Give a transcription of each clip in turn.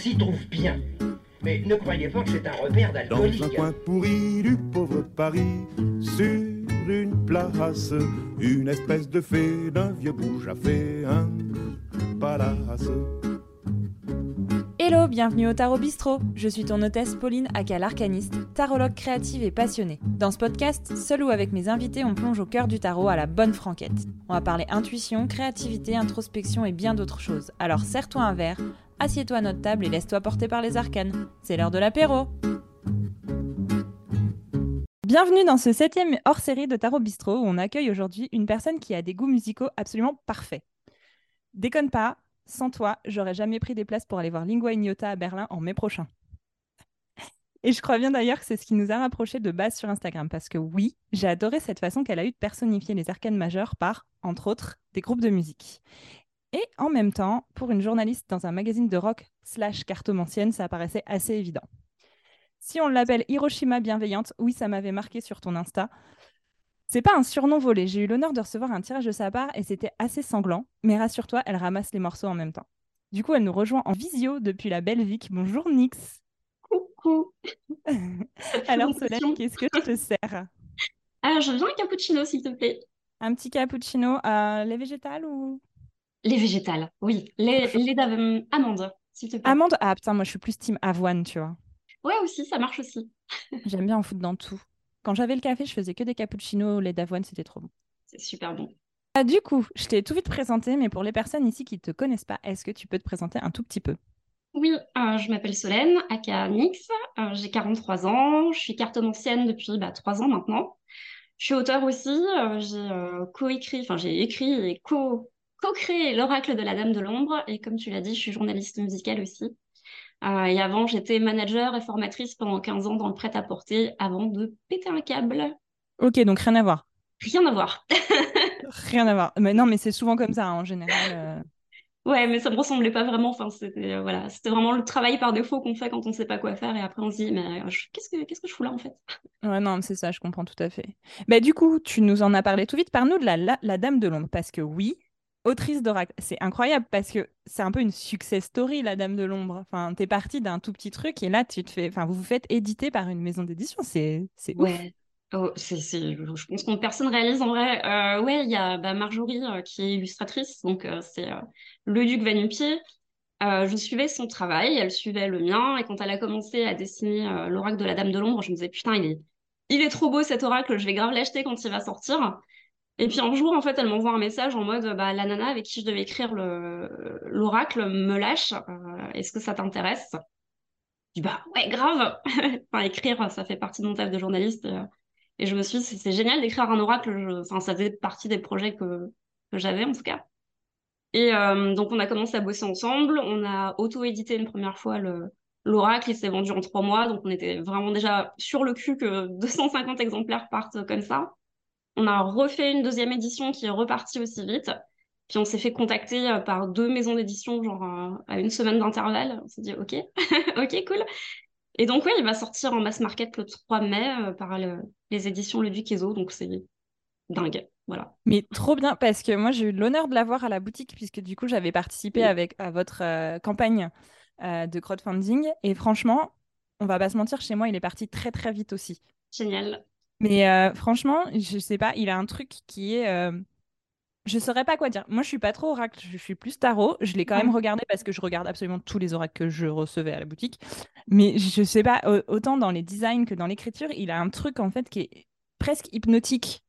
s'y trouve bien. Mais ne croyez pas que c'est un repère d'alcoolique. Dans un coin pourri du pauvre Paris, sur une place, une espèce de fée d'un vieux bouge a fait un palace. Hello, bienvenue au Tarot Bistro. Je suis ton hôtesse Pauline aka l'arcaniste, tarologue créative et passionnée. Dans ce podcast, seul ou avec mes invités, on plonge au cœur du tarot à la bonne franquette. On va parler intuition, créativité, introspection et bien d'autres choses. Alors serre-toi un verre, assieds-toi à notre table et laisse-toi porter par les arcanes. C'est l'heure de l'apéro. Bienvenue dans ce septième hors-série de Tarot Bistro où on accueille aujourd'hui une personne qui a des goûts musicaux absolument parfaits. Déconne pas, sans toi, j'aurais jamais pris des places pour aller voir Lingua Ignota à Berlin en mai prochain. Et je crois bien d'ailleurs que c'est ce qui nous a rapprochés de base sur Instagram, parce que oui, j'ai adoré cette façon qu'elle a eu de personnifier les arcanes majeures par, entre autres, des groupes de musique. Et en même temps, pour une journaliste dans un magazine de rock slash cartomancienne, ça paraissait assez évident. Si on l'appelle Hiroshima bienveillante, oui, ça m'avait marqué sur ton Insta. C'est pas un surnom volé. J'ai eu l'honneur de recevoir un tirage de sa part et c'était assez sanglant. Mais rassure-toi, elle ramasse les morceaux en même temps. Du coup, elle nous rejoint en visio depuis la Belgique. Bonjour Nix. Coucou. Alors Solène, qu'est-ce que je te sers? Alors, je veux un cappuccino, s'il te plaît. Un petit cappuccino, euh, lait végétal ou? Les végétales, oui. Les, les d'amandes, s'il te plaît. amande Ah putain, moi je suis plus team avoine, tu vois. Ouais, aussi, ça marche aussi. J'aime bien en foutre dans tout. Quand j'avais le café, je faisais que des cappuccinos au lait d'avoine, c'était trop bon. C'est super bon. Ah, du coup, je t'ai tout vite présenté, mais pour les personnes ici qui ne te connaissent pas, est-ce que tu peux te présenter un tout petit peu? Oui, euh, je m'appelle Solène, aka Nix. Euh, j'ai 43 ans. Je suis cartomancienne depuis bah, 3 ans maintenant. Je suis auteur aussi. euh, j'ai euh, co-écrit, enfin j'ai écrit et co- co-créé l'oracle de la Dame de l'Ombre. Et comme tu l'as dit, je suis journaliste musicale aussi. Euh, et avant, j'étais manager et formatrice pendant 15 ans dans le prêt-à-porter avant de péter un câble. Ok, donc rien à voir. Rien à voir. Rien à voir. Mais non, mais c'est souvent comme ça hein, en général. euh. Ouais, mais ça me ressemblait pas vraiment. Enfin, c'était euh, voilà, c'était vraiment le travail par défaut qu'on fait quand on sait pas quoi faire et après on se dit mais je- qu'est-ce que qu'est-ce que je fous là en fait? Ouais, non, c'est ça, je comprends tout à fait. Bah, du coup, tu nous en as parlé tout vite. Parle-nous de la, la, la Dame de l'Ombre, parce que oui, autrice d'oracle, c'est incroyable, parce que c'est un peu une success story, la Dame de l'Ombre. Enfin, t'es partie d'un tout petit truc, et là, tu te fais... Enfin, vous vous faites éditer par une maison d'édition, c'est. Ouais. Oh, c'est, je pense qu'on personne réalise en vrai. Euh, ouais, il y a bah, Marjorie euh, qui est illustratrice, donc euh, c'est le duc Vanupier. Je suivais son travail, elle suivait le mien, et quand elle a commencé à dessiner l'oracle de la Dame de l'Ombre, je me disais putain, il est trop beau cet oracle, je vais grave l'acheter quand il va sortir. Et puis un jour, en fait, elle m'envoie un message en mode bah, la nana avec qui je devais écrire le, l'oracle me lâche, euh, est-ce que ça t'intéresse? Je dis bah ouais, grave! Enfin, écrire, ça fait partie de mon taf de journaliste. et, euh, et je me suis dit, c'est génial d'écrire un oracle. Enfin, ça faisait partie des projets que, j'avais, en tout cas. Et euh, donc, on a commencé à bosser ensemble. On a auto-édité une première fois le, l'oracle. Il s'est vendu en trois mois. Donc, on était vraiment déjà sur le cul que 250 exemplaires partent comme ça. On a refait une deuxième édition qui est repartie aussi vite. Puis, on s'est fait contacter euh, par deux maisons d'édition, genre euh, à une semaine d'intervalle. On s'est dit, OK, OK, cool. Et donc, oui, il va sortir en mass market le 3 mai euh, par le- les éditions Le Duc Ezo, donc c'est dingue. Voilà. Mais trop bien, parce que moi, j'ai eu l'honneur de l'avoir à la boutique, puisque du coup, j'avais participé Oui. avec, à votre euh, campagne euh, de crowdfunding. Et franchement, on va pas se mentir, chez moi, il est parti très, très vite aussi. Génial. Mais euh, franchement, je sais pas, il a un truc qui est. euh, Je saurais pas quoi dire. Moi, je suis pas trop oracle, je suis plus tarot. Je l'ai quand même Ouais. regardé parce que je regarde absolument tous les oracles que je recevais à la boutique. Mais je sais pas, au- autant dans les designs que dans l'écriture, il a un truc en fait qui est presque hypnotique.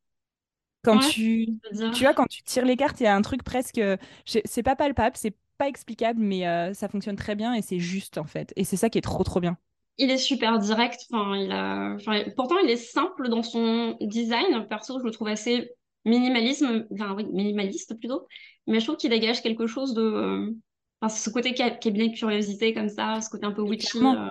Quand Ouais, tu, tu vois, quand tu tires les cartes, il y a un truc presque. je- C'est pas palpable, c'est pas explicable, mais euh, ça fonctionne très bien et c'est juste en fait. Et c'est ça qui est trop trop bien. Il est super direct. Enfin, il a... enfin, pourtant, il est simple dans son design. Perso, je le trouve assez minimalisme, enfin, oui, minimaliste plutôt. Mais je trouve qu'il dégage quelque chose de. euh, Enfin, ce côté ca- cabinet de curiosité comme ça, ce côté un peu witchy. euh,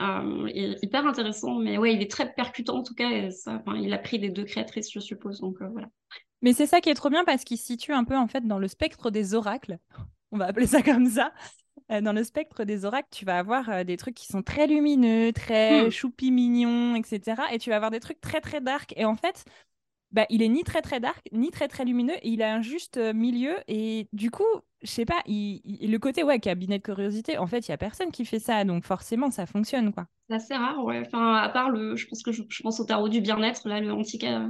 euh, est hyper intéressant. Mais ouais, il est très percutant en tout cas. Et ça, enfin, il a pris des deux créatrices, je suppose. Donc euh, voilà. Mais c'est ça qui est trop bien parce qu'il se situe un peu en fait dans le spectre des oracles. On va appeler ça comme ça. Euh, dans le spectre des oracles, tu vas avoir euh, des trucs qui sont très lumineux, très Hmm. choupi mignons, etc. Et tu vas avoir des trucs très très dark. Et en fait, bah, il est ni très très dark, ni très très lumineux, et il a un juste euh, milieu. Et du coup, je sais pas, il, il- le côté ouais, cabinet de curiosité, en fait, il y a personne qui fait ça, donc forcément, ça fonctionne, quoi. C'est assez rare, ouais. Enfin, à part le, je pense que je, je pense au tarot du bien-être, là, le antica.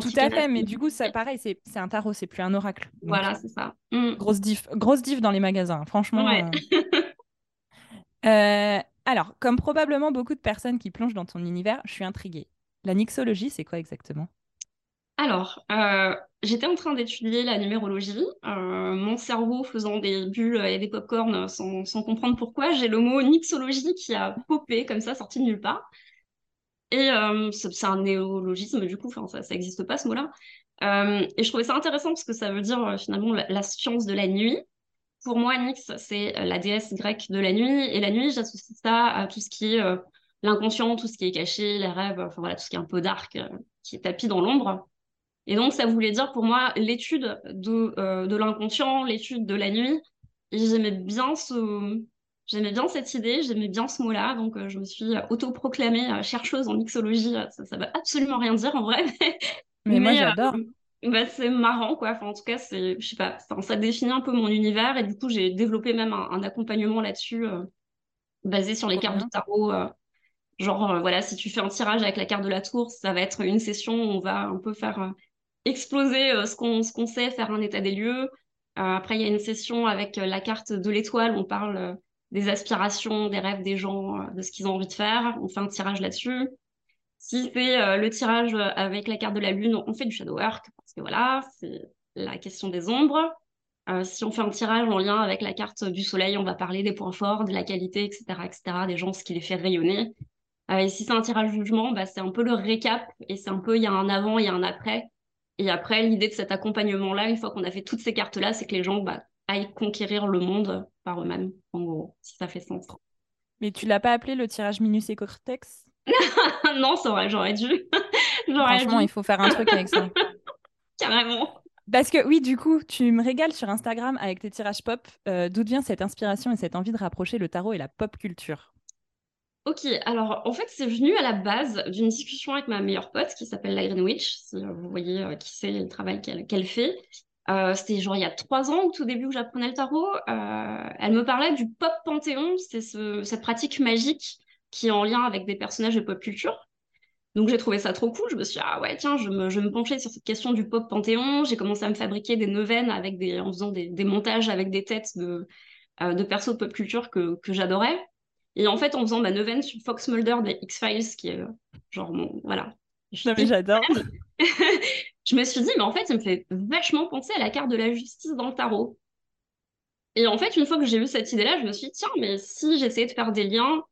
Tout à fait, mais du coup, ça, pareil, c'est c'est un tarot, c'est plus un oracle. Donc, Voilà, c'est ça. Mm. grosse diff, grosse diff dans les magasins, franchement. Ouais. euh. Euh, alors, comme probablement beaucoup de personnes qui plongent dans ton univers, je suis intriguée. La nixologie, c'est quoi exactement? Alors, euh, j'étais en train d'étudier la numérologie. Euh, mon cerveau faisant des bulles et des pop-corn sans, comprendre pourquoi, j'ai le mot mixologie qui a popé comme ça, sorti de nulle part. Et euh, c'est un néologisme, du coup, ça, ça existe pas ce mot-là. Et je trouvais ça intéressant parce que ça veut dire finalement la, science de la nuit. Pour moi, Nyx, c'est la déesse grecque de la nuit. Et la nuit, j'associe ça à tout ce qui est l'inconscient, tout ce qui est caché, les rêves, enfin voilà, tout ce qui est un peu dark, qui est tapis dans l'ombre. Et donc, ça voulait dire pour moi l'étude de, euh, de l'inconscient, l'étude de la nuit. Et j'aimais bien ce... J'aimais bien cette idée, j'aimais bien ce mot-là, donc euh, je me suis autoproclamée euh, chercheuse en mixologie. Ça, ça veut absolument rien dire en vrai, Mais moi, mais, j'adore. euh, bah, c'est marrant quoi. Enfin, en tout cas, c'est, je sais pas, ça définit un peu mon univers et du coup, j'ai développé même un, un accompagnement là-dessus, basé sur les cartes de tarot. genre, euh, voilà, si tu fais un tirage avec la carte de la tour, ça va être une session où on va un peu faire exploser euh, ce qu'on qu'on sait, faire un état des lieux. Euh, après, il y a une session avec euh, la carte de l'étoile, on parle des aspirations, des rêves des gens, de ce qu'ils ont envie de faire. On fait un tirage là-dessus. Si c'est le tirage avec la carte de la lune, on fait du shadow work, parce que voilà, c'est la question des ombres. Si on fait un tirage en lien avec la carte du soleil, on va parler des points forts, de la qualité, etc., etc., des gens, ce qui les fait rayonner. Et si c'est un tirage jugement, bah, c'est un peu le récap, et c'est un peu, il y a un avant, il y a un après. Et après, l'idée de cet accompagnement-là, une fois qu'on a fait toutes ces cartes-là, c'est que les gens bah, aillent conquérir le monde par eux-mêmes, en gros, si ça fait sens. Mais tu l'as pas appelé le tirage Minus et Cortex? non, ça aurait, j'aurais dû. j'aurais Franchement, dû, il faut faire un truc avec ça. carrément. Parce que oui, du coup, tu me régales sur Instagram avec tes tirages pop. Euh, d'où vient cette inspiration et cette envie de rapprocher le tarot et la pop culture? Ok, alors en fait, c'est venu à la base d'une discussion avec ma meilleure pote qui s'appelle la Green Witch, si euh, vous voyez euh, qui c'est, le travail qu'elle fait. Euh, c'était genre il y a trois ans, au tout début où j'apprenais le tarot. Elle me parlait du pop panthéon, c'est ce- cette pratique magique qui est en lien avec des personnages de pop culture. Donc j'ai trouvé ça trop cool. Je me suis dit, ah ouais, tiens, je me, pencher sur cette question du pop panthéon. J'ai commencé à me fabriquer des neuvaines avec des, en faisant des, montages avec des têtes de, de persos de pop culture que j'adorais. Et en fait, en faisant ma neuvaine sur Fox Mulder des X-Files, qui est euh, genre mon. Voilà. Je, Non mais j'adore. je me suis dit, mais en fait, ça me fait vachement penser à la carte de la justice dans le tarot. Et en fait, une fois que j'ai eu cette idée-là, je me suis dit, tiens, mais si j'essayais de faire des liens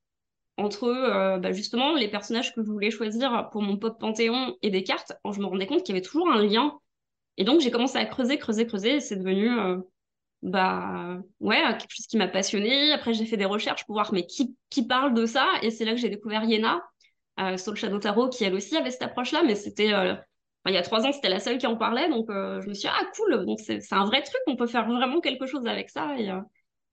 entre euh, bah, justement les personnages que je voulais choisir pour mon pop panthéon et des cartes, je me rendais compte qu'il y avait toujours un lien. Et donc, j'ai commencé à creuser, creuser, creuser, et c'est devenu. euh, bah ouais, quelque chose qui m'a passionnée. Après, j'ai fait des recherches pour voir mais qui, parle de ça? Et c'est là que j'ai découvert Yéna, euh, Soul Shadow Tarot, qui elle aussi avait cette approche-là, mais c'était euh, il y a trois ans, c'était la seule qui en parlait. Donc euh, je me suis dit, ah cool, c'est un vrai truc, on peut faire vraiment quelque chose avec ça. Et, euh,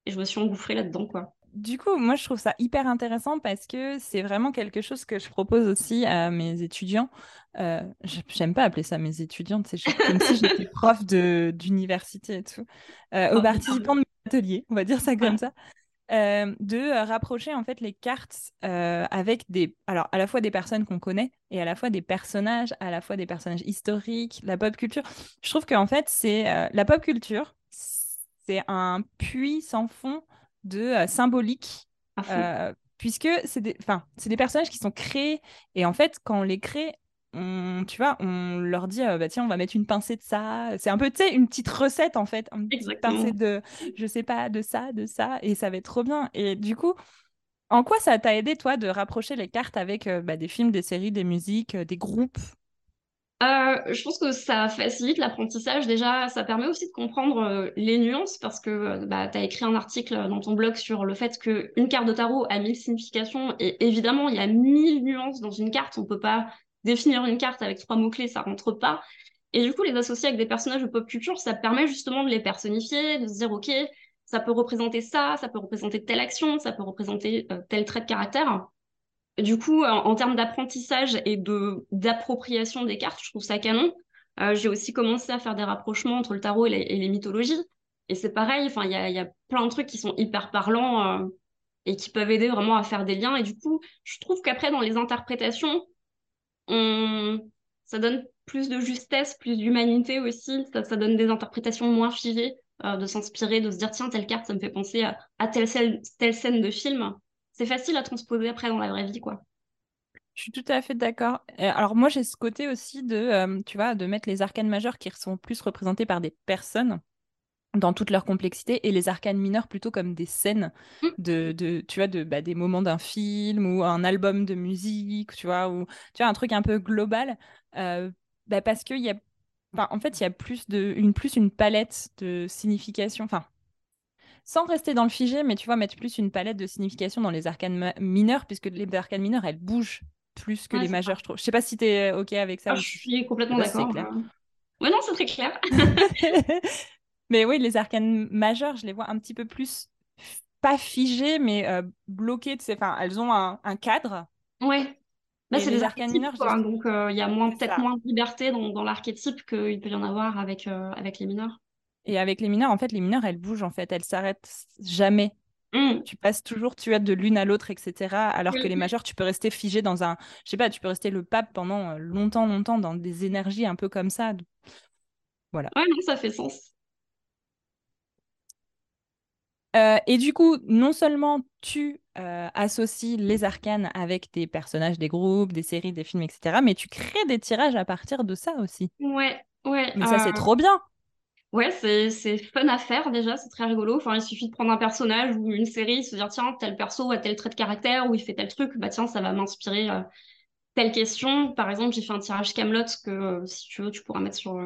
et je me suis engouffrée là-dedans, quoi. Du coup, moi, je trouve ça hyper intéressant parce que c'est vraiment quelque chose que je propose aussi à mes étudiants. Euh, j'aime pas appeler ça mes étudiantes, c'est comme si j'étais prof d'université et tout. Euh, aux Oh, participants de mes ateliers, on va dire ça comme Ouais. ça. euh, de euh, rapprocher en fait les cartes avec des alors à la fois des personnes qu'on connaît et à la fois des personnages à la fois des personnages historiques la pop culture je trouve qu'en fait c'est la pop culture c'est un puits sans fond de euh, symbolique euh, puisque c'est des des personnages qui sont créés et en fait quand on les crée on, tu vois, on leur dit, euh, bah tiens, on va mettre une pincée de ça. C'est un peu, tu sais, une petite recette en fait, une petite pincée de, je sais pas, de ça, de ça, et ça va être trop bien. Et du coup, en quoi ça t'a aidé, toi, de rapprocher les cartes avec euh, bah, des films, des séries, des musiques, euh, des groupes? Euh, je pense que ça facilite l'apprentissage. Déjà, ça permet aussi de comprendre euh, les nuances parce que euh, bah, tu as écrit un article dans ton blog sur le fait qu'une carte de tarot a mille significations et évidemment, il y a mille nuances dans une carte. On peut pas définir une carte avec trois mots-clés, ça rentre pas. Et du coup, les associer avec des personnages de pop culture, ça permet justement de les personnifier, de se dire, OK, ça peut représenter ça, ça peut représenter telle action, ça peut représenter tel trait de caractère. Du coup, en, termes d'apprentissage et de d'appropriation des cartes, je trouve ça canon. j'ai aussi commencé à faire des rapprochements entre le tarot et les, mythologies. Et c'est pareil, il y a, y a, plein de trucs qui sont hyper parlants et qui peuvent aider vraiment à faire des liens. Et du coup, je trouve qu'après, dans les interprétations, on... ça donne plus de justesse, plus d'humanité aussi. Ça, donne des interprétations moins figées, euh, de s'inspirer, de se dire tiens, telle carte, ça me fait penser à, telle scène de film. C'est facile à transposer après dans la vraie vie, quoi. Je suis tout à fait d'accord. Alors moi, j'ai ce côté aussi de, euh, tu vois, de mettre les arcanes majeures qui sont plus représentés par des personnes dans toute leur complexité et les arcanes mineurs plutôt comme des scènes mmh. de, de tu vois de bah, des moments d'un film ou un album de musique tu vois ou tu vois un truc un peu global euh, bah, parce qu'il y a en fait il y a plus de une plus une palette de signification enfin sans rester dans le figé mais tu vois mettre plus une palette de signification dans les arcanes mineures puisque les arcanes mineures elles bougent plus que les majeures je trouve je sais pas si tu es ok avec ça ah, je suis complètement d'accord ouais non c'est très clair Mais oui, les arcanes majeures, je les vois un petit peu plus, pas figées, mais euh, bloquées. Enfin, elles ont un, cadre. Ouais. Là, c'est les arcanes mineures. Donc, euh, il y a peut-être moins de liberté dans, dans l'archétype qu'il peut y en avoir avec, euh, avec les mineurs. Et avec les mineurs, en fait, les mineurs, elles bougent, en fait. Elles s'arrêtent jamais. Mmh. Tu passes toujours, tu as de l'une à l'autre, etc. Alors que les majeurs, tu peux rester figé dans un. Je sais pas, tu peux rester le pape pendant longtemps, longtemps dans des énergies un peu comme ça. Voilà. Ouais, non, ça fait sens. Euh, et du coup, non seulement tu euh, associes les arcanes avec des personnages, des groupes, des séries, des films, etc., mais tu crées des tirages à partir de ça aussi. Ouais, ouais. Mais ça, c'est euh, trop bien. Ouais, c'est fun à faire déjà, c'est très rigolo. Enfin, il suffit de prendre un personnage ou une série, se dire tiens, tel perso a tel trait de caractère ou il fait tel truc, bah tiens, ça va m'inspirer telle question. Par exemple, j'ai fait un tirage Camelot que si tu veux, tu pourras mettre sur,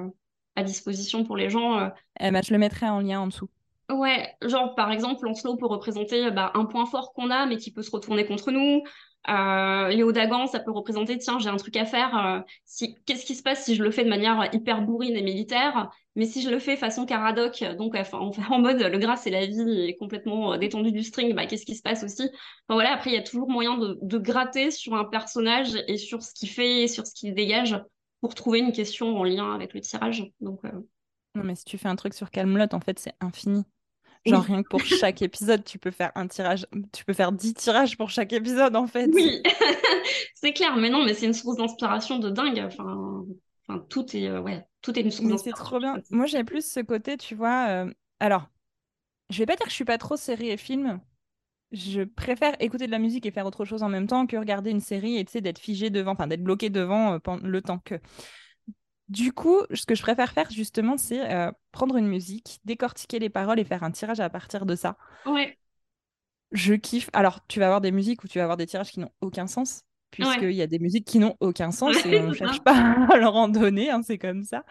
à disposition pour les gens. Eh ben, je le mettrai en lien en dessous. Ouais, genre par exemple, Lancelot peut représenter bah, un point fort qu'on a, mais qui peut se retourner contre nous. Euh, Léo Dagan, ça peut représenter, tiens, j'ai un truc à faire. Euh, si, qu'est-ce qui se passe si je le fais de manière hyper bourrine et militaire? Mais si je le fais façon Caradoc, donc enfin, en mode le gras c'est la vie et complètement euh, détendu du string, bah, qu'est-ce qui se passe aussi? Enfin voilà, après il y a toujours moyen de, de, gratter sur un personnage et sur ce qu'il fait et sur ce qu'il dégage pour trouver une question en lien avec le tirage. Donc euh, non, mais si tu fais un truc sur Calmelot, en fait, c'est infini. Genre, rien que pour chaque épisode, tu peux faire un tirage, tu peux faire 10 tirages pour chaque épisode, en fait. Oui, c'est clair, mais non, mais c'est une source d'inspiration de dingue. Enfin, enfin tout est, euh, ouais, tout est une source. C'est trop bien. Moi, j'ai plus ce côté, tu vois. Euh, alors, je vais pas dire que je suis pas trop série et film. Je préfère écouter de la musique et faire autre chose en même temps que regarder une série et d'être figé devant, enfin d'être bloqué devant euh, pendant le temps que. Du coup, ce que je préfère faire justement, c'est euh, prendre une musique, décortiquer les paroles et faire un tirage à partir de ça. Ouais. Je kiffe. Alors, tu vas avoir des musiques où tu vas avoir des tirages qui n'ont aucun sens, puisqu'il y a des musiques qui n'ont aucun sens et on ne cherche pas à leur en donner, hein, c'est comme ça.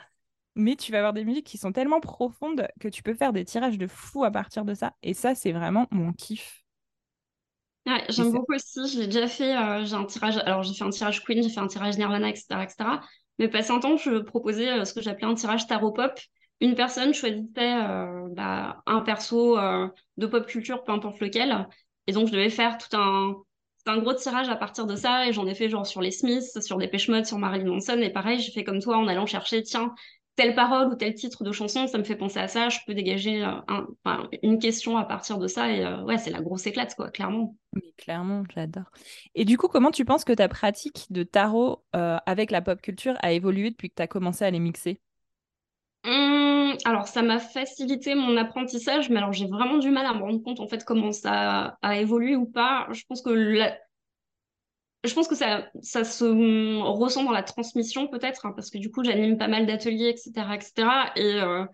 Mais tu vas avoir des musiques qui sont tellement profondes que tu peux faire des tirages de fou à partir de ça. Et ça, c'est vraiment mon kiff. Ouais, j'aime beaucoup aussi. J'ai déjà fait, euh, j'ai un tirage. Alors, j'ai fait un tirage Queen, j'ai fait un tirage Nirvana, etc., etc. Mais passé un temps, je proposais euh, ce que j'appelais un tirage tarot pop. Une personne choisissait euh, bah, un perso de pop culture, peu importe lequel. Et donc, je devais faire tout un, un gros tirage à partir de ça. Et j'en ai fait genre sur les Smiths, sur des Mode, sur Marilyn Manson. Et pareil, j'ai fait comme toi en allant chercher, tiens, telle parole ou tel titre de chanson, ça me fait penser à ça. Je peux dégager un, une question à partir de ça. Et ouais, c'est la grosse éclate, quoi, clairement. Mais clairement, j'adore. Et du coup, comment tu penses que ta pratique de tarot euh, avec la pop culture a évolué depuis que tu as commencé à les mixer? Mmh, alors, ça m'a facilité mon apprentissage, mais alors j'ai vraiment du mal à me rendre compte en fait comment ça a évolué ou pas. Je pense que je pense que ça, ça se ressent dans la transmission peut-être, hein, parce que du coup j'anime pas mal d'ateliers, etc., etc. Et euh,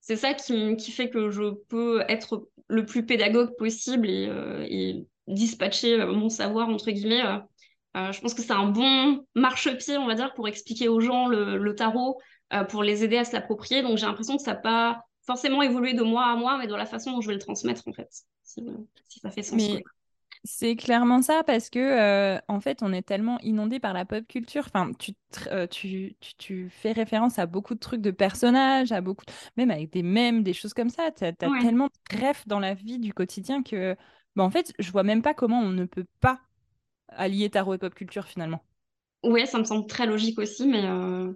c'est ça qui, qui, fait que je peux être le plus pédagogue possible et, euh, dispatcher euh, mon savoir, entre guillemets. Je pense que c'est un bon marchepied, on va dire, pour expliquer aux gens le, tarot, pour les aider à se l'approprier. Donc j'ai l'impression que ça n'a pas forcément évolué de mois à mois, mais dans la façon dont je vais le transmettre, en fait, si, ça fait sens. C'est clairement ça parce que en fait on est tellement inondé par la pop culture. Enfin, tu, tu, tu, fais référence à beaucoup de trucs de personnages, à beaucoup, même avec des mèmes, des choses comme ça. Tu as, tellement de rêves dans la vie du quotidien que bah, en fait, je vois même pas comment on ne peut pas allier tarot et pop culture finalement. Ouais, ça me semble très logique aussi, mais euh,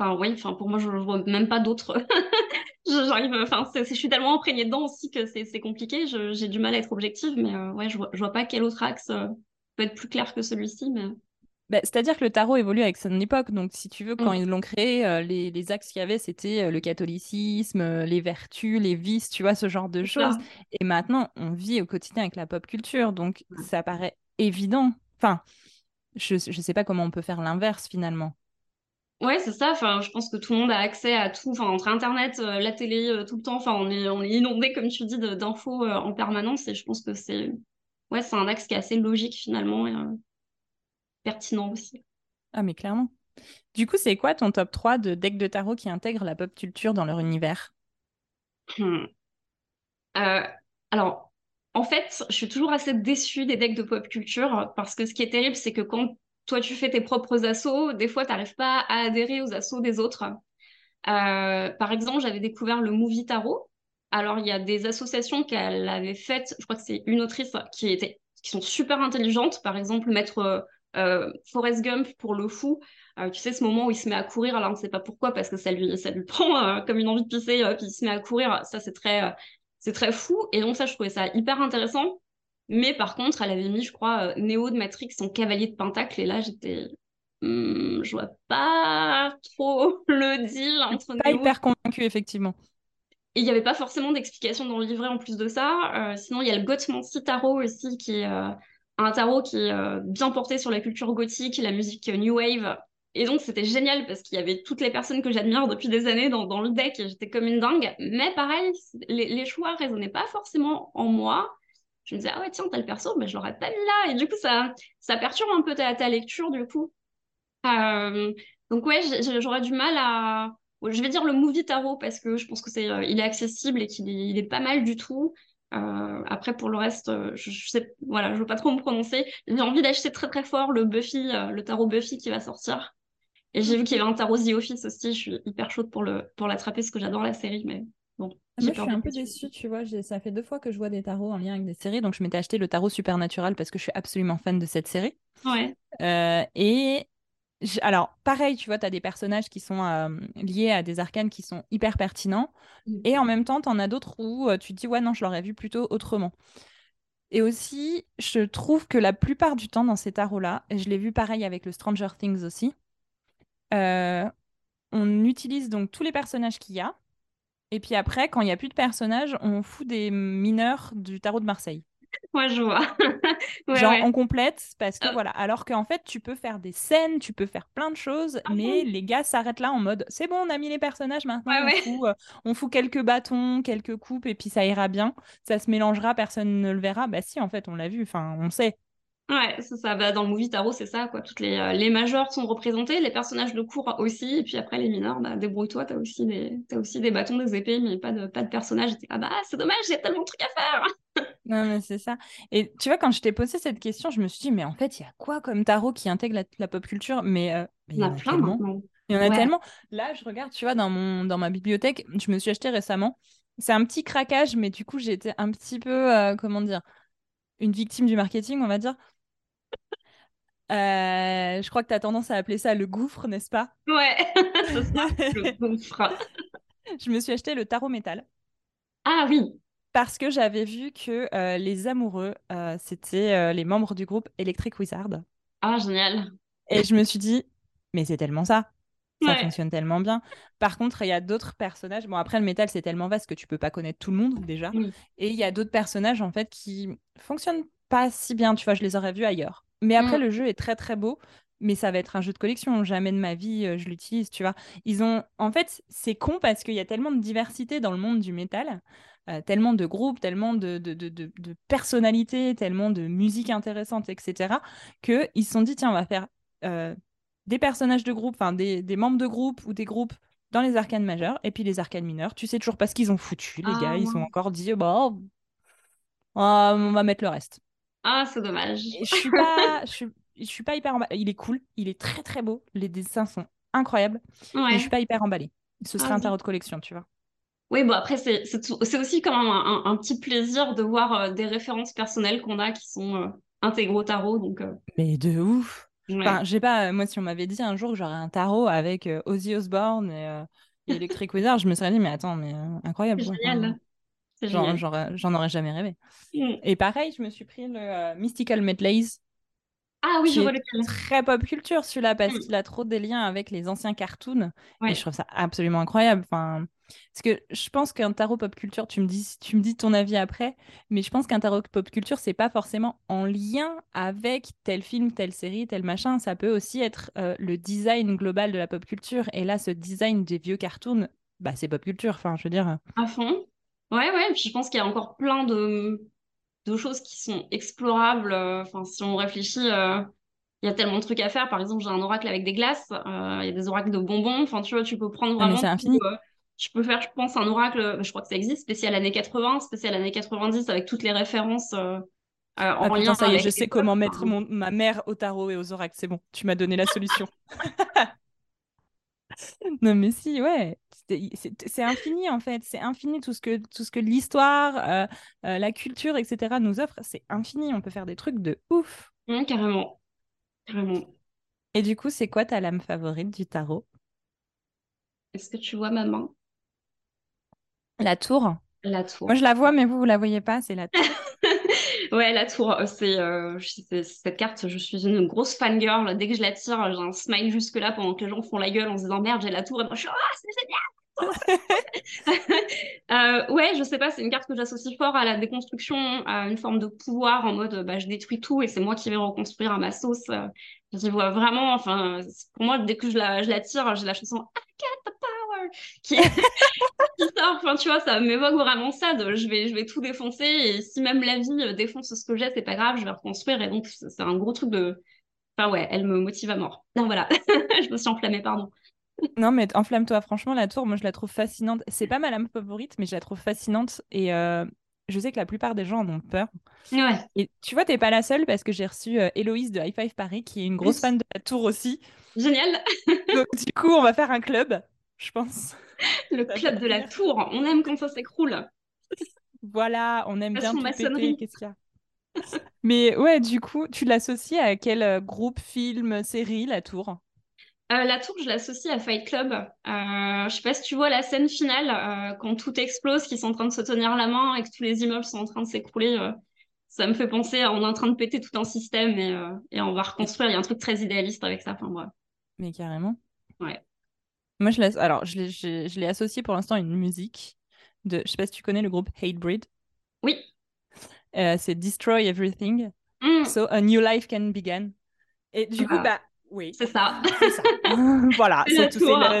Enfin, oui, enfin, pour moi, je ne vois même pas d'autres. J'arrive, enfin, je suis tellement imprégnée dedans aussi que c'est compliqué. J'ai du mal à être objective, mais ouais, je vois, je vois pas quel autre axe peut être plus clair que celui-ci. Mais... Bah, c'est-à-dire que le tarot évolue avec son époque. Donc, si tu veux, quand Mm. ils l'ont créé, euh, les, les axes qu'il y avait, c'était euh, le catholicisme, euh, les vertus, les vices, tu vois, ce genre de choses. Et maintenant, on vit au quotidien avec la pop culture. Donc, ça paraît évident. Enfin, je ne sais pas comment on peut faire l'inverse finalement. Ouais, c'est ça. Enfin, je pense que tout le monde a accès à tout. Enfin, entre Internet, euh, la télé, euh, tout le temps. Enfin, on est, on est inondé, comme tu dis, d'infos euh, en permanence. Et je pense que c'est, ouais, c'est un axe qui est assez logique finalement et pertinent aussi. Ah, mais clairement. Du coup, c'est quoi ton top 3 de decks de tarot qui intègrent la pop culture dans leur univers? Hmm. Alors, en fait, je suis toujours assez déçue des decks de pop culture parce que ce qui est terrible, c'est que quand toi tu fais tes propres assos, des fois, tu n'arrives pas à adhérer aux assos des autres. Euh, par exemple, j'avais découvert le Movie Tarot. Alors, il y a des associations qu'elle avait faites, je crois que c'est une autrice qui était, qui sont super intelligentes. Par exemple, mettre euh, euh, Forrest Gump pour le fou. Euh, tu sais, ce moment où il se met à courir, alors on ne sait pas pourquoi, parce que ça lui, ça lui prend comme une envie de pisser, puis il se met à courir. Ça, c'est très, c'est très fou. Et donc, ça, je trouvais ça hyper intéressant. Mais par contre, elle avait mis, je crois, euh, Neo de Matrix en cavalier de pentacle. Et là, j'étais. hmm, je vois pas trop le deal entre Pas Neo hyper convaincu, effectivement. et il n'y avait pas forcément d'explication dans le livret en plus de ça. Euh, sinon, il y a le Gothmancy Tarot aussi, qui est euh, un tarot qui est euh, bien porté sur la culture gothique, la musique New Wave. Et donc, c'était génial parce qu'il y avait toutes les personnes que j'admire depuis des années dans, dans le deck et j'étais comme une dingue. Mais pareil, les, les choix résonnaient pas forcément en moi. Je me disais, ah ouais, tiens, tel perso, mais je l'aurais pas mis là. Et du coup, ça, ça perturbe un peu ta, ta lecture, du coup. Euh, donc ouais, j'aurais du mal à... Je vais dire le movie tarot parce que je pense que c'est, euh, il est accessible et qu'il est, est pas mal du tout. Euh, après pour le reste, je, je sais, voilà, je veux pas trop me prononcer. J'ai envie d'acheter très très fort le Buffy, le tarot Buffy qui va sortir. Et j'ai vu qu'il y avait un tarot The Office aussi. Je suis hyper chaude pour le pour l'attraper parce que j'adore la série, mais j'ai Moi, je suis un peu déçue. tu vois. Ça fait deux fois que je vois des tarots en lien avec des séries. Donc, je m'étais acheté le tarot Supernatural parce que je suis absolument fan de cette série. Ouais. Euh, et alors, pareil, tu vois, tu as des personnages qui sont euh, liés à des arcanes qui sont hyper pertinents. Mm. Et en même temps, tu en as d'autres où euh, tu te dis, ouais, non, je l'aurais vu plutôt autrement. Et aussi, je trouve que la plupart du temps dans ces tarots-là, et je l'ai vu pareil avec le Stranger Things aussi, euh, on utilise donc tous les personnages qu'il y a. Et puis après, quand il n'y a plus de personnages, on fout des mineurs du tarot de Marseille. Ouais, je vois. Ouais, Genre, ouais. on complète parce que Ah. voilà. Alors qu'en fait, tu peux faire des scènes, tu peux faire plein de choses, Ah mais bon les gars s'arrêtent là en mode c'est bon, on a mis les personnages maintenant, Ouais, on, fout, euh, on fout quelques bâtons, quelques coupes et puis ça ira bien. Ça se mélangera, personne ne le verra. Bah si, en fait, on l'a vu, enfin, on sait. Ouais, c'est ça. Bah, dans le movie tarot, c'est ça, quoi. Toutes les, euh, les majors sont représentés, les personnages de cour aussi, et puis après les mineurs, bah, débrouille-toi, t'as aussi des, t'as aussi des bâtons, des épées, mais pas de, pas de personnages. Ah bah, c'est dommage, j'ai tellement de trucs à faire. Non, mais c'est ça. Et tu vois, quand je t'ai posé cette question, je me suis dit, mais en fait, il y a quoi comme tarot qui intègre la, la pop culture? Mais euh, mais Il y en a plein tellement. maintenant. Il y en a Ouais. tellement. Là, je regarde, tu vois, dans, mon, dans ma bibliothèque, je me suis acheté récemment. C'est un petit craquage, mais du coup, j'ai été un petit peu, euh, comment dire, une victime du marketing, on va dire. Euh, je crois que tu as tendance à appeler ça le gouffre, n'est-ce pas? Ouais, c'est ça, le gouffre. Je me suis acheté le tarot métal Ah oui, parce que j'avais vu que euh, les amoureux, euh, c'était les membres du groupe Electric Wizard. ah génial. Et je me suis dit, mais c'est tellement ça. Ça Ouais. fonctionne tellement bien. Par contre, il y a d'autres personnages. Bon, après, le métal, c'est tellement vaste que tu peux pas connaître tout le monde déjà. Oui. Et il y a d'autres personnages, en fait, qui fonctionnent pas si bien. Tu vois, je les aurais vus ailleurs. Mais après, Mm. le jeu est très, très beau. Mais ça va être un jeu de collection. Jamais de ma vie, euh, je l'utilise, tu vois. Ils ont... En fait, c'est con parce qu'il y a tellement de diversité dans le monde du métal. euh, tellement de groupes, tellement de, de, de, de- de personnalités, tellement de musique intéressante, etc. Qu'ils se sont dit, tiens, on va faire euh, des personnages de groupe, enfin des, des membres de groupe ou des groupes dans les arcanes majeures et puis les arcanes mineures. Tu sais toujours pas ce qu'ils ont foutu, les Ah, gars. Ils ont encore dit, bah, ah, on va mettre le reste. Ah, c'est dommage. Et je suis pas, je suis, je suis pas hyper emballée. Il est cool, il est très très beau. Les dessins sont incroyables, mais Ouais. je suis pas hyper emballée. Ce serait Ah, un oui. tarot de collection, tu vois. Oui, bon après, c'est aussi quand même un, un- un petit plaisir de voir euh, des références personnelles qu'on a qui sont euh, intégrées au tarot. Donc, euh, Mais de ouf. Ouais. Enfin, je sais pas, moi, si on m'avait dit un jour que j'aurais un tarot avec Ozzy Osbourne et, et Electric Wizard, je me serais dit, mais attends, mais incroyable. Quoi. Genre- genre, euh, J'en aurais jamais rêvé. Mm. Et pareil, je me suis pris le euh, Mystical Medleys, Ah oui, je vois lequel. très pop culture, celui-là, parce Mm. qu'il a trop des liens avec les anciens cartoons. Ouais. Et je trouve ça absolument incroyable. Enfin, parce que je pense qu'un tarot pop culture, tu me dis, tu me dis ton avis après, mais je pense qu'un tarot pop culture, c'est pas forcément en lien avec tel film, telle série, tel machin. Ça peut aussi être euh, le design global de la pop culture. Et là, ce design des vieux cartoons, bah, c'est pop culture. Enfin, je veux dire. À fond. Ouais, ouais. Puis je pense qu'il y a encore plein de, de choses qui sont explorables. euh, Enfin, si on réfléchit, euh, il y a tellement de trucs à faire. Par exemple, j'ai un oracle avec des glaces. euh, Il y a des oracles de bonbons. Enfin, tu vois, tu peux prendre Ah, vraiment. c'est tout, infini. euh, tu peux faire, je pense, un oracle. Je crois que ça existe, spécial années 80, spécial années 90, avec toutes les références Ah en putain, lien ça y est, avec je sais comment mettre mon, ma mère au tarot et aux oracles. C'est bon, tu m'as donné la solution. Non, mais si, ouais. C'est infini, en fait. C'est infini tout ce que, tout ce que l'histoire, euh, euh, la culture, etc. nous offre. C'est infini. On peut faire des trucs de ouf. hum, carrément. Carrément. Et du coup, c'est quoi ta lame favorite du tarot? Est-ce que tu vois ma main? La tour. La tour. Moi, je la vois, mais vous, vous la voyez pas. C'est la tour. Ouais, la tour, euh, c'est euh, cette carte, je suis une grosse fangirl. Dès que je la tire, j'ai un smile jusque-là pendant que les gens font la gueule en se disant merde, j'ai la tour et moi je suis ah, c'est! Euh, ouais, je sais pas, c'est une carte que j'associe fort à la déconstruction, à une forme de pouvoir en mode bah, je détruis tout et c'est moi qui vais reconstruire à ma sauce. Euh, J'y vois vraiment, enfin, pour moi, dès que je la, tire, j'ai la chanson I got the power qui, sort. Enfin, tu vois, ça m'évoque vraiment ça. Je, vais, je vais tout défoncer et si même la vie euh, défonce ce que j'ai, c'est pas grave, je vais reconstruire. Et donc, c'est un gros truc de. Enfin, ouais, elle me motive à mort. Non, voilà, je me suis enflammée, pardon. Non, mais enflamme-toi. Franchement, la tour, moi, je la trouve fascinante. C'est pas ma lame favorite, mais je la trouve fascinante. Et euh, je sais que la plupart des gens en ont peur. Ouais, Et tu vois, t'es pas la seule parce que j'ai reçu euh, Héloïse de High Five Paris, qui est une grosse Oui. fan de la tour aussi. génial. Donc, du coup, on va faire un club, je pense. Le Ça club de la tour, on aime quand ça s'écroule. Voilà, on aime bien tout maçonnerie. péter. Qu'est-ce qu'il y a? Mais ouais, du coup, tu l'associes à quel euh, groupe, film, série, la tour? Euh, la tour, je l'associe à Fight Club. Euh, je sais pas si tu vois la scène finale, euh, quand tout explose, qu'ils sont en train de se tenir la main et que tous les immeubles sont en train de s'écrouler. euh, ça me fait penser à on est en train de péter tout un système et, et on va reconstruire. Il y a un truc très idéaliste avec ça. Enfin, bref. Mais carrément. Ouais. Moi, je l'ai alors, je l'ai je- je l'ai associé pour l'instant à une musique de. Je sais pas si tu connais le groupe Hatebreed. Oui. C'est Destroy Everything, Mm, so a new life can begin. Et du coup, Voilà. bah, oui, c'est ça. voilà,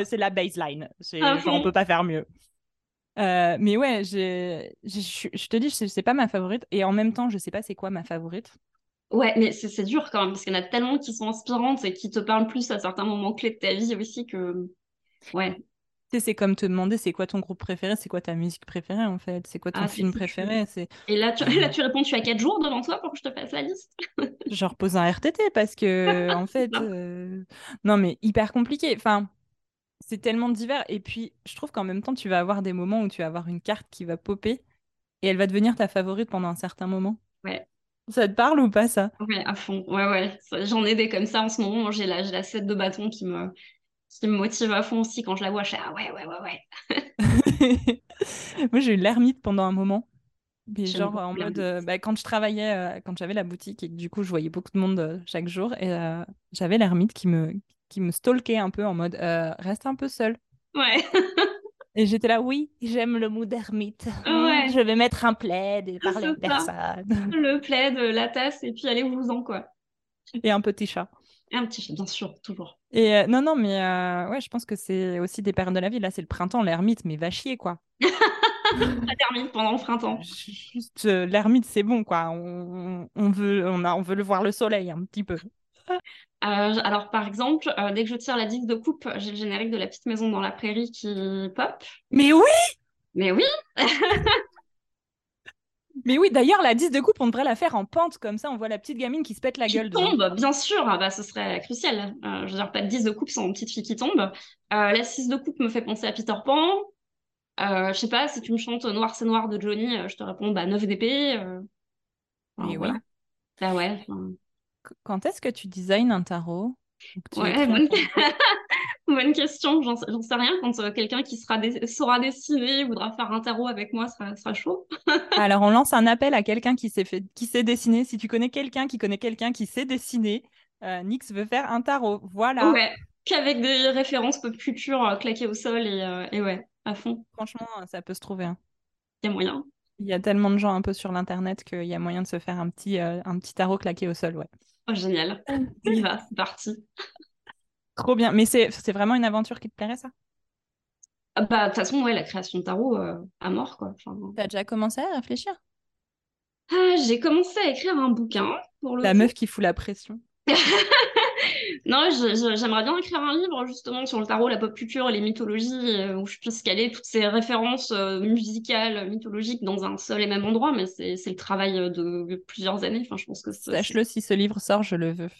C'est la baseline. À genre, on peut pas faire mieux. Euh, mais ouais, je je te dis, c'est pas ma favorite. Et en même temps, je sais pas c'est quoi ma favorite. Ouais, mais c'est c'est dur quand même, parce qu'il y en a tellement qui sont inspirantes et qui te parlent plus à certains moments clés de ta vie aussi que. Ouais. Sais, c'est comme te demander c'est quoi ton groupe préféré, c'est quoi ta musique préférée en fait, c'est quoi ton Ah, film préféré? C'est Et là tu, là, tu réponds, tu as quatre jours devant toi pour que je te fasse la liste. je repose un RTT parce que en fait, euh, non mais hyper compliqué. Enfin, c'est tellement divers. Et puis, je trouve qu'en même temps, tu vas avoir des moments où tu vas avoir une carte qui va popper et elle va devenir ta favorite pendant un certain moment. Ouais. Ça te parle ou pas ça? Ouais, à fond. Ouais, ouais. J'en ai des comme ça en ce moment. J'ai la, j'ai la set de bâton qui me, qui me motive à fond aussi quand je la vois. Je fais, ah ouais, ouais, ouais, ouais. Moi, j'ai eu l'ermite pendant un moment. J'aime genre en mode, euh, bah, quand je travaillais, euh, quand j'avais la boutique et que du coup je voyais beaucoup de monde euh, chaque jour, et euh, j'avais l'ermite qui me, qui me stalkait un peu en mode, reste un peu seul. Ouais. Et j'étais là, oui, j'aime le mood ermite. Ouais. Je vais mettre un plaid et parler ça. personne. Le plaid, la tasse, et puis allez-vous-en, quoi. Et un petit chat. Et un petit bien sûr, toujours. Et euh, non, non, mais euh, ouais, je pense que c'est aussi des périodes de la vie. Là, c'est le printemps, l'ermite, mais va chier, quoi. Ça termine pendant le printemps. Juste euh, l'ermite, c'est bon, quoi. On, on veut, on a, on veut le voir le soleil un petit peu. Alors, par exemple, dès que je tire la 10 de coupe, j'ai le générique de la petite maison dans la prairie qui pop. Mais oui! Mais oui, Mais oui, d'ailleurs, la 10 de coupe, on devrait la faire en pente, comme ça, on voit la petite gamine qui se pète la qui gueule. dedans. tombe, bien sûr, ah bah, ce serait crucial. Euh, je veux dire, pas de 10 de coupe sans une petite fille qui tombe. Euh, la 6 de coupe me fait penser à Peter Pan. Euh, je sais pas, si tu me chantes Noir c'est noir de Johnny, je te réponds bah 9 d'épée. Mais oui. voilà. Bah ouais. Quand est-ce que tu designes un tarot? Ouais, bonne... bonne, question. J'en sais rien. Quand euh, quelqu'un qui sera saura dessiner voudra faire un tarot avec moi, sera, sera chaud. Alors, on lance un appel à quelqu'un qui sait, fait... qui sait dessiner. Si tu connais quelqu'un qui connaît quelqu'un qui sait dessiner, euh, Nix veut faire un tarot. Voilà. Ouais, qu'avec des références pop culture euh, claquées au sol et, et, ouais, à fond. Franchement, ça peut se trouver. Hein. Il y a moyen. Il y a tellement de gens un peu sur l'internet qu'il y a moyen de se faire un petit, un petit tarot claqué au sol, ouais. Oh, génial. On y va, c'est parti. Trop bien. Mais c'est vraiment une aventure qui te plairait, ça? Ah Bah, de toute façon, ouais, la création de tarot euh, à mort, quoi. Enfin, T'as déjà commencé à réfléchir? Ah, J'ai commencé à écrire un bouquin. Pour le la meuf qui fout la pression. non, j'aimerais bien écrire un livre justement sur le tarot, la pop culture et les mythologies, euh, où je puisse caler toutes ces références euh, musicales, mythologiques dans un seul et même endroit, mais c'est le travail de plusieurs années. Enfin, je pense que Sache-le, si ce livre sort, je le veux.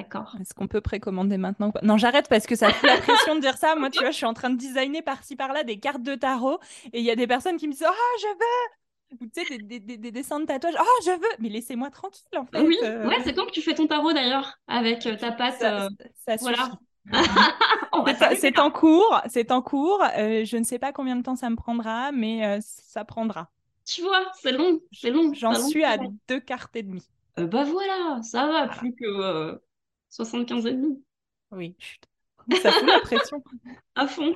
D'accord. Est-ce qu'on peut précommander maintenant Non, j'arrête parce que ça fout la pression de dire ça. Moi, tu vois, je suis en train de designer par-ci par-là des cartes de tarot et il y a des personnes qui me disent Ah, je veux Ou tu sais, des, des, des, dessins de tatouage. Oh, je veux Mais laissez-moi tranquille, en fait. Oui, euh. ouais, c'est quand que tu fais ton tarot d'ailleurs avec euh, ta patte. Ça, euh, voilà. c'est en cours, c'est en cours. je ne sais pas combien de temps ça me prendra, mais ça prendra. Tu vois, c'est long, c'est long. J'en suis à deux cartes et demie. bah voilà, ça va, plus que 75 et demi. Oui, ça fout la pression. à fond.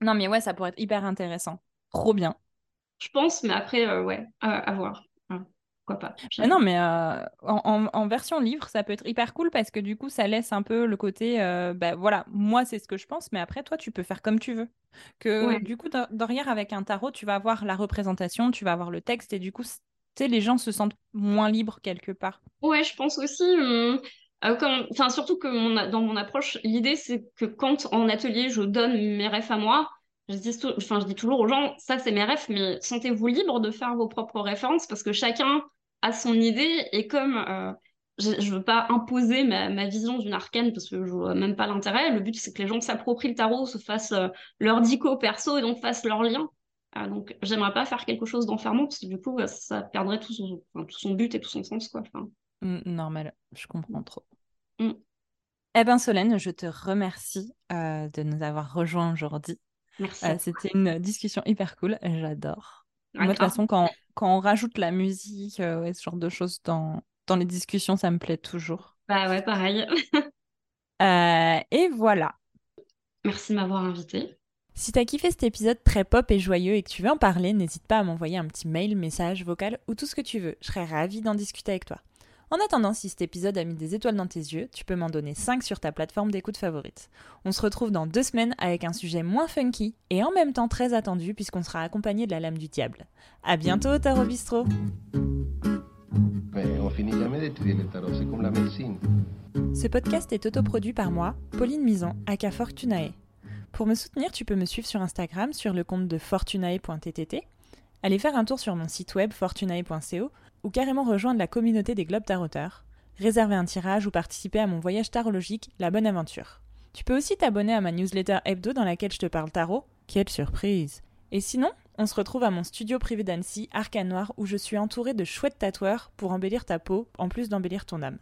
Non, mais ouais, ça pourrait être hyper intéressant. Trop bien. Je pense, mais après, euh, ouais, à, voir. pourquoi pas. non, mais euh, en, version livre, ça peut être hyper cool parce que du coup, ça laisse un peu le côté, euh, bah voilà, moi, c'est ce que je pense, mais après, toi, tu peux faire comme tu veux. Que du coup, derrière, avec un tarot, tu vas avoir la représentation, tu vas avoir le texte et du coup, tu sais, les gens se sentent moins libres quelque part. Ouais, je pense aussi. Euh, enfin, surtout que dans mon approche, l'idée c'est que quand en atelier je donne mes refs à moi, je dis, je dis toujours aux gens, ça c'est mes refs, mais sentez-vous libre de faire vos propres références parce que chacun a son idée et comme euh, je, ne veux pas imposer ma, vision d'une arcane parce que je vois même pas l'intérêt, le but c'est que les gens s'approprient le tarot, se fassent euh, leur dico perso et donc fassent leur lien. donc j'aimerais pas faire quelque chose d'enfermant parce que du coup ça perdrait tout son, but et tout son sens quoi. Normal, je comprends trop. Mmh. Eh bien, Solène, je te remercie euh, de nous avoir rejoints aujourd'hui. Merci. Euh, c'était une discussion hyper cool, j'adore. Moi, de toute façon, quand, quand, on rajoute la musique euh, et ce genre de choses dans, dans les discussions, ça me plaît toujours. Bah ouais, pareil. et voilà. Merci de m'avoir invité. Si t'as kiffé cet épisode très pop et joyeux et que tu veux en parler, n'hésite pas à m'envoyer un petit mail, message, vocal ou tout ce que tu veux. Je serais ravie d'en discuter avec toi. En attendant, si cet épisode a mis des étoiles dans tes yeux, tu peux m'en donner 5 sur ta plateforme d'écoute favorite. On se retrouve dans deux semaines avec un sujet moins funky et en même temps très attendu puisqu'on sera accompagné de la lame du diable. À bientôt au Tarot Bistro Ce podcast est autoproduit par moi, Pauline Mison, aka Fortunae. Pour me soutenir, tu peux me suivre sur Instagram sur le compte de fortunae.ttt, aller faire un tour sur mon site web fortunae.co ou carrément rejoindre la communauté des Globes Taroteurs, réserver un tirage ou participer à mon voyage tarologique La Bonne Aventure. Tu peux aussi t'abonner à ma newsletter hebdo dans laquelle je te parle tarot. Quelle surprise Et sinon, on se retrouve à mon studio privé d'Annecy, Arcane Noir, où je suis entourée de chouettes tatoueurs pour embellir ta peau, en plus d'embellir ton âme.